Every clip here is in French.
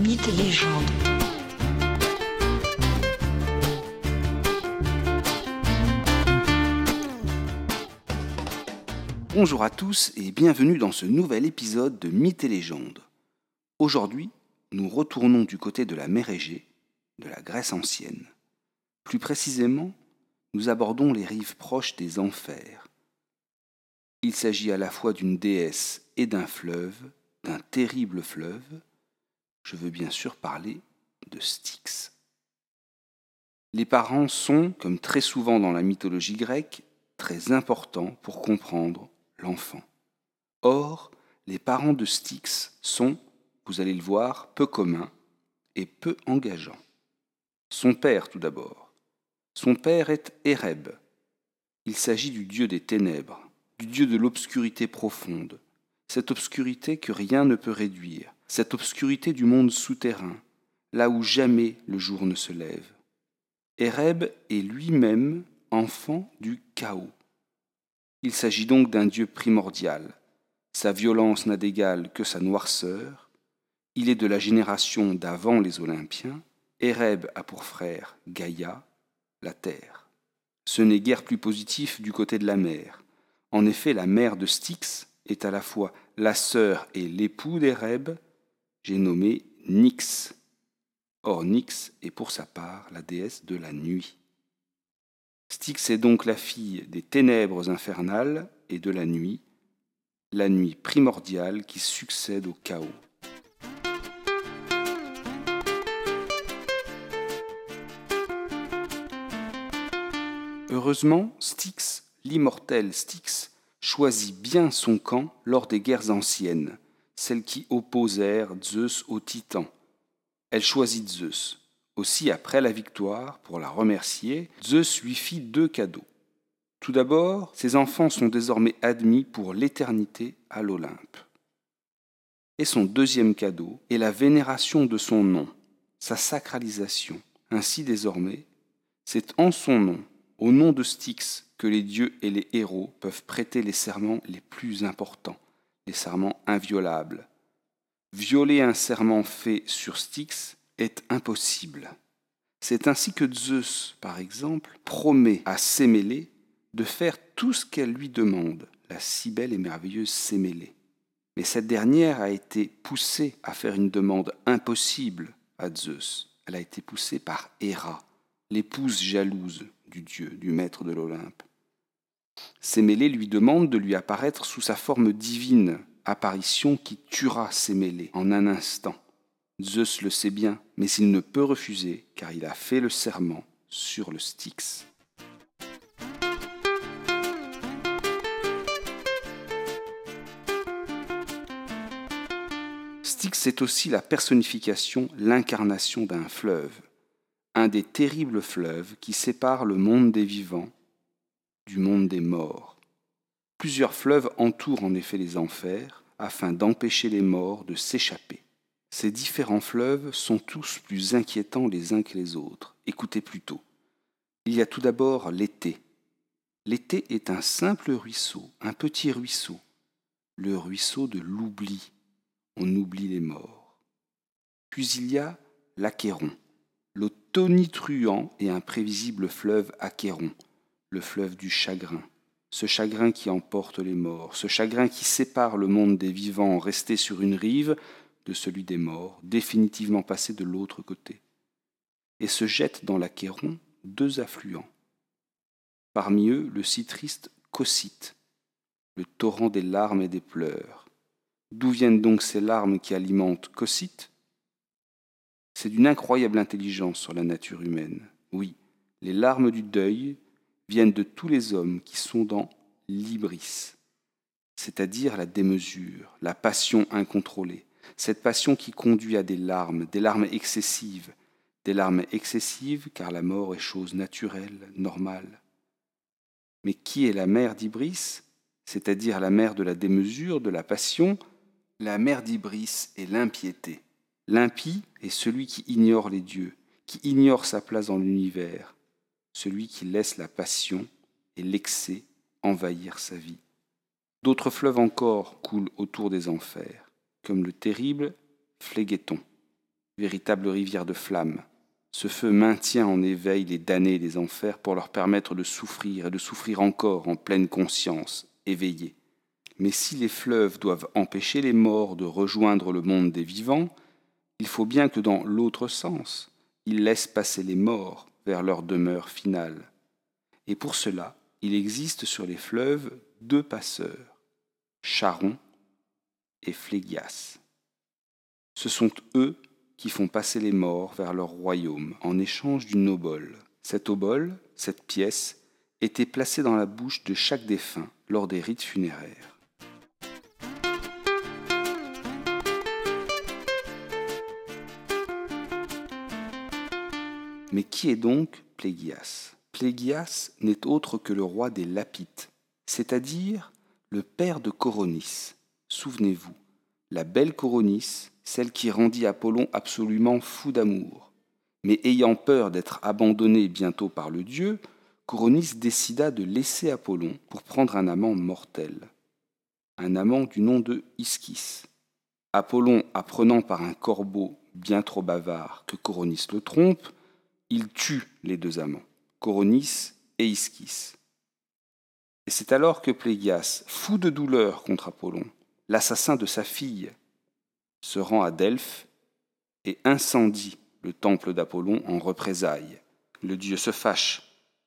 Mythes et légendes. Bonjour à tous et bienvenue dans ce nouvel épisode de Mythes et légendes. Aujourd'hui, nous retournons du côté de la mer Égée, de la Grèce ancienne. Plus précisément, nous abordons les rives proches des enfers. Il s'agit à la fois d'une déesse et d'un fleuve, d'un terrible fleuve. Je veux bien sûr parler de Styx. Les parents sont, comme très souvent dans la mythologie grecque, très importants pour comprendre l'enfant. Or, les parents de Styx sont, vous allez le voir, peu communs et peu engageants. Son père tout d'abord. Son père est Éreb. Il s'agit du dieu des ténèbres, du dieu de l'obscurité profonde, cette obscurité que rien ne peut réduire, cette obscurité du monde souterrain, là où jamais le jour ne se lève. Éreb est lui-même enfant du chaos. Il s'agit donc d'un Dieu primordial. Sa violence n'a d'égal que sa noirceur. Il est de la génération d'avant les Olympiens. Éreb a pour frère Gaïa, la terre. Ce n'est guère plus positif du côté de la mer. En effet, la mère de Styx est à la fois la sœur et l'époux d'Éreb, j'ai nommé Nyx. Or, Nyx est pour sa part la déesse de la nuit. Styx est donc la fille des ténèbres infernales et de la nuit, la nuit primordiale qui succède au chaos. Heureusement, Styx, l'immortel Styx, choisit bien son camp lors des guerres anciennes, celles qui opposèrent Zeus aux titans. Elle choisit Zeus. Aussi, après la victoire, pour la remercier, Zeus lui fit deux cadeaux. Tout d'abord, ses enfants sont désormais admis pour l'éternité à l'Olympe. Et son deuxième cadeau est la vénération de son nom, sa sacralisation. Ainsi désormais, c'est en son nom, au nom de Styx, que les dieux et les héros peuvent prêter les serments les plus importants, les serments inviolables. Violer un serment fait sur Styx est impossible. C'est ainsi que Zeus, par exemple, promet à Sémélé de faire tout ce qu'elle lui demande, la si belle et merveilleuse Sémélé. Mais cette dernière a été poussée à faire une demande impossible à Zeus. Elle a été poussée par Héra, l'épouse jalouse du dieu, du maître de l'Olympe. Sémélé lui demande de lui apparaître sous sa forme divine, apparition qui tuera Sémélé en un instant. Zeus le sait bien, mais il ne peut refuser, car il a fait le serment sur le Styx. Styx est aussi la personnification, l'incarnation d'un fleuve, un des terribles fleuves qui séparent le monde des vivants du monde des morts. Plusieurs fleuves entourent en effet les enfers afin d'empêcher les morts de s'échapper. Ces différents fleuves sont tous plus inquiétants les uns que les autres. Écoutez plutôt. Il y a tout d'abord l'été. L'été est un simple ruisseau, un petit ruisseau, le ruisseau de l'oubli. On oublie les morts. Puis il y a l'Achéron, le tonitruant et imprévisible fleuve Achéron, le fleuve du chagrin, ce chagrin qui emporte les morts, ce chagrin qui sépare le monde des vivants restés sur une rive de celui des morts, définitivement passé de l'autre côté, et se jettent dans l'Achéron deux affluents. Parmi eux, le si triste le torrent des larmes et des pleurs. D'où viennent donc ces larmes qui alimentent Cocyte C'est d'une incroyable intelligence sur la nature humaine. Oui, les larmes du deuil viennent de tous les hommes qui sont dans l'ibris, c'est-à-dire la démesure, la passion incontrôlée, cette passion qui conduit à des larmes, des larmes excessives, des larmes excessives car la mort est chose naturelle, normale. Mais qui est la mère d'Ibris, c'est-à-dire la mère de la démesure, de la passion? La mère d'Ibris est l'impiété. L'impie est celui qui ignore les dieux, qui ignore sa place dans l'univers, celui qui laisse la passion et l'excès envahir sa vie. D'autres fleuves encore coulent autour des enfers, comme le terrible Phléguéton. véritable rivière de flammes. Ce feu maintient en éveil les damnés des enfers pour leur permettre de souffrir et de souffrir encore en pleine conscience, éveillée. Mais si les fleuves doivent empêcher les morts de rejoindre le monde des vivants, il faut bien que dans l'autre sens, ils laissent passer les morts vers leur demeure finale. Et pour cela, il existe sur les fleuves deux passeurs, Charon et Phlégias. Ce sont eux qui font passer les morts vers leur royaume en échange d'une obole. Cette obole, cette pièce, était placée dans la bouche de chaque défunt lors des rites funéraires. Mais qui est donc Plégias? Plégias n'est autre que le roi des Lapites, c'est-à-dire le père de Coronis. Souvenez-vous, la belle Coronis, celle qui rendit Apollon absolument fou d'amour. Mais ayant peur d'être abandonné bientôt par le dieu, Coronis décida de laisser Apollon pour prendre un amant mortel, un amant du nom de Ischys. Apollon, apprenant par un corbeau bien trop bavard que Coronis le trompe, il tue les deux amants, Coronis et Ischys. Et c'est alors que Plégias, fou de douleur contre Apollon, l'assassin de sa fille, se rend à Delphes et incendie le temple d'Apollon en représailles. Le dieu se fâche.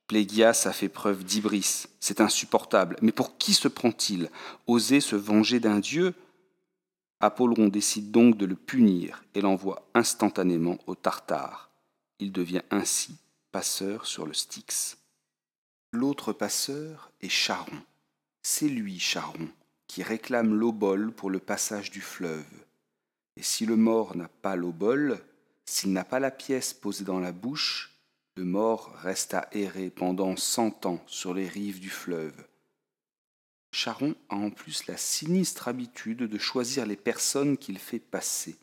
Plégias a fait preuve d'ibris. C'est insupportable. Mais pour qui se prend-il? Oser se venger d'un dieu? Apollon décide donc de le punir et l'envoie instantanément au Tartare. Il devient ainsi passeur sur le Styx. L'autre passeur est Charon. C'est lui, Charon, qui réclame l'obole pour le passage du fleuve. Et si le mort n'a pas l'obole, s'il n'a pas la pièce posée dans la bouche, le mort reste à errer pendant cent ans sur les rives du fleuve. Charon a en plus la sinistre habitude de choisir les personnes qu'il fait passer,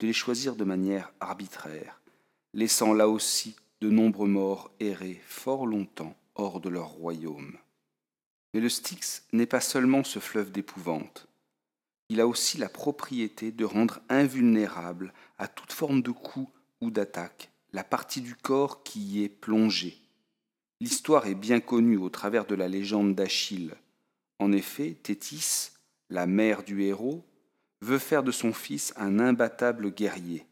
de les choisir de manière arbitraire laissant là aussi de nombreux morts errer fort longtemps hors de leur royaume. Mais le Styx n'est pas seulement ce fleuve d'épouvante. Il a aussi la propriété de rendre invulnérable à toute forme de coup ou d'attaque la partie du corps qui y est plongée. L'histoire est bien connue au travers de la légende d'Achille. En effet, Thétis, la mère du héros, veut faire de son fils un imbattable guerrier.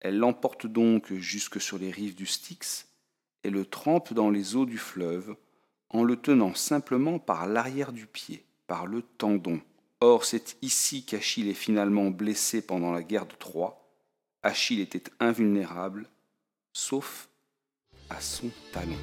Elle l'emporte donc jusque sur les rives du Styx et le trempe dans les eaux du fleuve en le tenant simplement par l'arrière du pied, par le tendon. Or, c'est ici qu'Achille est finalement blessé pendant la guerre de Troie. Achille était invulnérable, sauf à son talon.